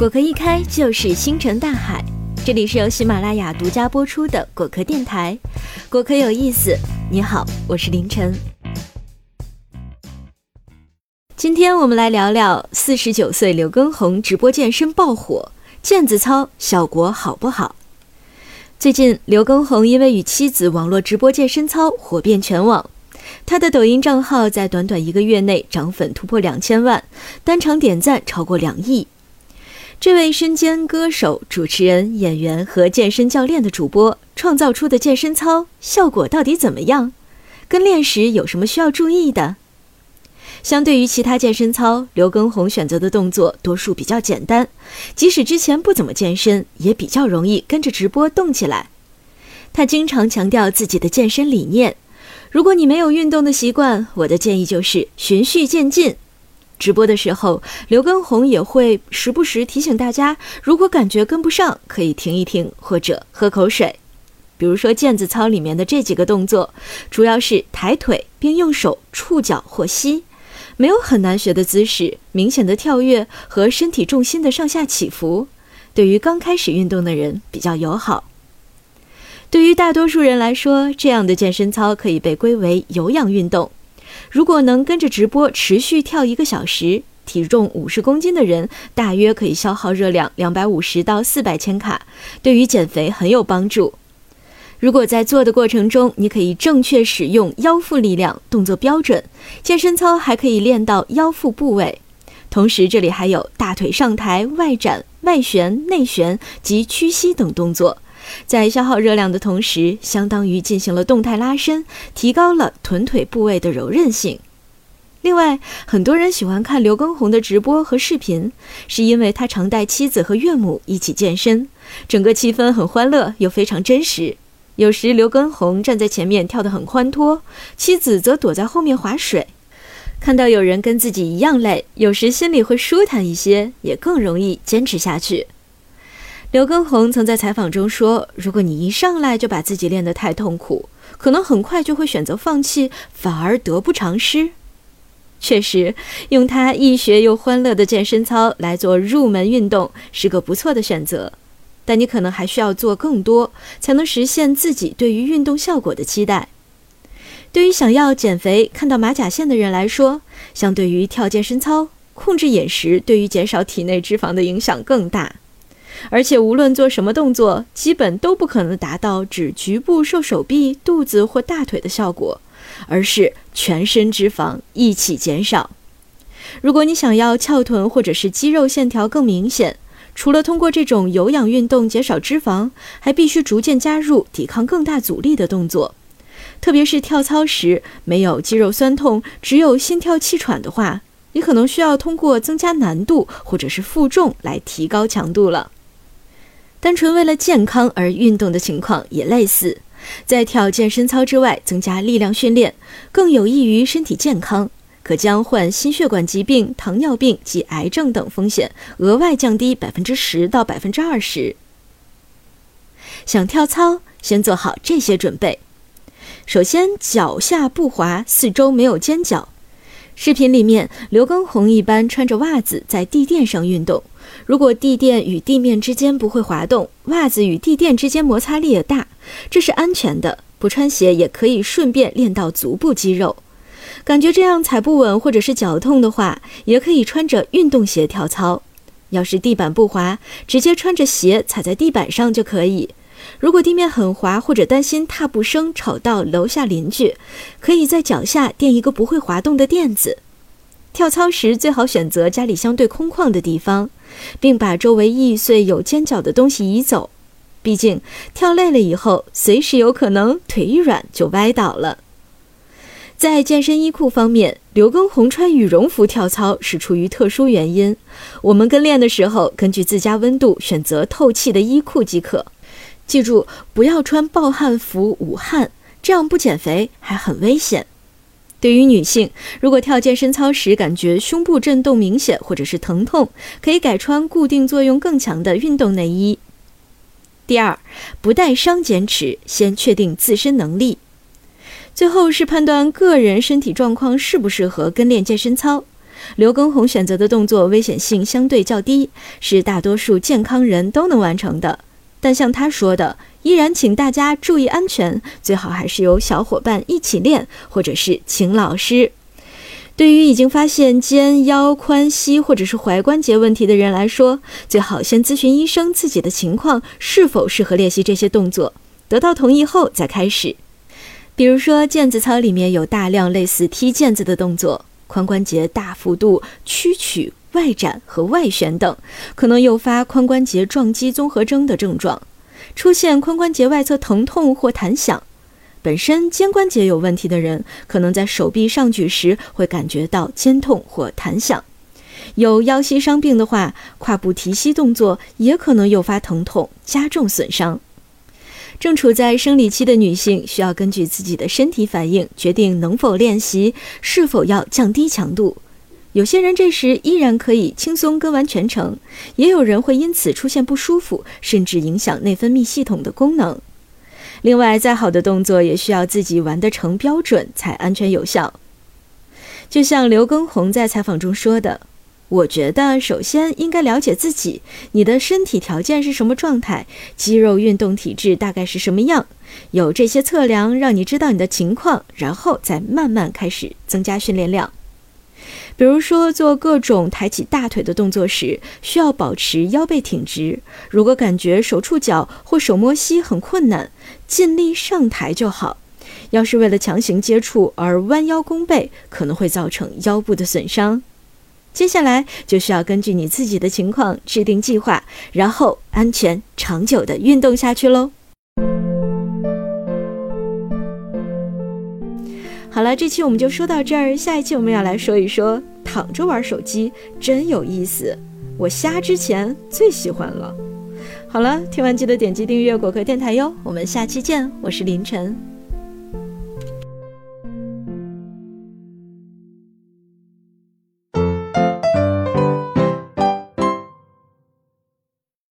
果壳一开就是星辰大海，这里是由喜马拉雅独家播出的果壳电台。果壳有意思，你好，我是凌晨。今天我们来聊聊四十九岁刘畊宏直播健身爆火，毽子操效果好不好？最近刘畊宏因为与妻子网络直播健身操火遍全网，他的抖音账号在短短一个月内涨粉突破两千万，单场点赞超过两亿。这位身兼歌手、主持人、演员和健身教练的主播创造出的健身操效果到底怎么样？跟练时有什么需要注意的？相对于其他健身操，刘畊宏选择的动作多数比较简单，即使之前不怎么健身，也比较容易跟着直播动起来。他经常强调自己的健身理念：如果你没有运动的习惯，我的建议就是循序渐进。直播的时候，刘畊宏也会时不时提醒大家，如果感觉跟不上，可以停一停或者喝口水。比如说毽子操里面的这几个动作，主要是抬腿并用手触脚或膝，没有很难学的姿势，明显的跳跃和身体重心的上下起伏，对于刚开始运动的人比较友好。对于大多数人来说，这样的健身操可以被归为有氧运动。如果能跟着直播持续跳一个小时，体重五十公斤的人大约可以消耗热量两百五十到四百千卡，对于减肥很有帮助。如果在做的过程中，你可以正确使用腰腹力量，动作标准，健身操还可以练到腰腹部位。同时，这里还有大腿上抬、外展、外旋、内旋及屈膝等动作。在消耗热量的同时，相当于进行了动态拉伸，提高了臀腿部位的柔韧性。另外，很多人喜欢看刘畊宏的直播和视频，是因为他常带妻子和岳母一起健身，整个气氛很欢乐又非常真实。有时刘畊宏站在前面跳得很欢脱，妻子则躲在后面划水。看到有人跟自己一样累，有时心里会舒坦一些，也更容易坚持下去。刘畊宏曾在采访中说：“如果你一上来就把自己练得太痛苦，可能很快就会选择放弃，反而得不偿失。”确实，用他易学又欢乐的健身操来做入门运动是个不错的选择，但你可能还需要做更多，才能实现自己对于运动效果的期待。对于想要减肥、看到马甲线的人来说，相对于跳健身操，控制饮食对于减少体内脂肪的影响更大。而且无论做什么动作，基本都不可能达到只局部瘦手臂、肚子或大腿的效果，而是全身脂肪一起减少。如果你想要翘臀或者是肌肉线条更明显，除了通过这种有氧运动减少脂肪，还必须逐渐加入抵抗更大阻力的动作。特别是跳操时没有肌肉酸痛，只有心跳气喘的话，你可能需要通过增加难度或者是负重来提高强度了。单纯为了健康而运动的情况也类似，在跳健身操之外增加力量训练，更有益于身体健康，可将患心血管疾病、糖尿病及癌症等风险额外降低百分之十到百分之二十。想跳操，先做好这些准备：首先，脚下不滑，四周没有尖角。视频里面，刘畊宏一般穿着袜子在地垫上运动。如果地垫与地面之间不会滑动，袜子与地垫之间摩擦力也大，这是安全的。不穿鞋也可以顺便练到足部肌肉。感觉这样踩不稳或者是脚痛的话，也可以穿着运动鞋跳操。要是地板不滑，直接穿着鞋踩在地板上就可以。如果地面很滑或者担心踏步声吵到楼下邻居，可以在脚下垫一个不会滑动的垫子。跳操时最好选择家里相对空旷的地方，并把周围易碎有尖角的东西移走。毕竟跳累了以后，随时有可能腿一软就歪倒了。在健身衣裤方面，刘畊宏穿羽绒服跳操是出于特殊原因。我们跟练的时候，根据自家温度选择透气的衣裤即可。记住，不要穿暴汗服捂汗，这样不减肥还很危险。对于女性，如果跳健身操时感觉胸部震动明显或者是疼痛，可以改穿固定作用更强的运动内衣。第二，不带伤减脂，先确定自身能力。最后是判断个人身体状况适不适合跟练健身操。刘畊宏选择的动作危险性相对较低，是大多数健康人都能完成的。但像他说的，依然请大家注意安全，最好还是有小伙伴一起练，或者是请老师。对于已经发现肩、腰、髋、膝或者是踝关节问题的人来说，最好先咨询医生自己的情况是否适合练习这些动作，得到同意后再开始。比如说，毽子操里面有大量类似踢毽子的动作，髋关节大幅度屈曲、外展和外旋等，可能诱发髋关节撞击综合征的症状，出现髋关节外侧疼痛或弹响。本身肩关节有问题的人，可能在手臂上举时会感觉到肩痛或弹响；有腰膝伤病的话，胯部提膝动作也可能诱发疼痛，加重损伤。正处在生理期的女性，需要根据自己的身体反应决定能否练习，是否要降低强度。有些人这时依然可以轻松跟完全程，也有人会因此出现不舒服，甚至影响内分泌系统的功能。另外，再好的动作也需要自己完得成标准才安全有效。就像刘畊宏在采访中说的：“我觉得首先应该了解自己，你的身体条件是什么状态，肌肉运动体质大概是什么样，有这些测量让你知道你的情况，然后再慢慢开始增加训练量。”比如说，做各种抬起大腿的动作时，需要保持腰背挺直。如果感觉手触脚或手摸膝很困难，尽力上抬就好。要是为了强行接触而弯腰弓背，可能会造成腰部的损伤。接下来就需要根据你自己的情况制定计划，然后安全长久的运动下去喽。好了，这期我们就说到这儿。下一期我们要来说一说躺着玩手机真有意思，我瞎之前最喜欢了。好了，听完记得点击订阅果壳电台哟，我们下期见，我是凌晨。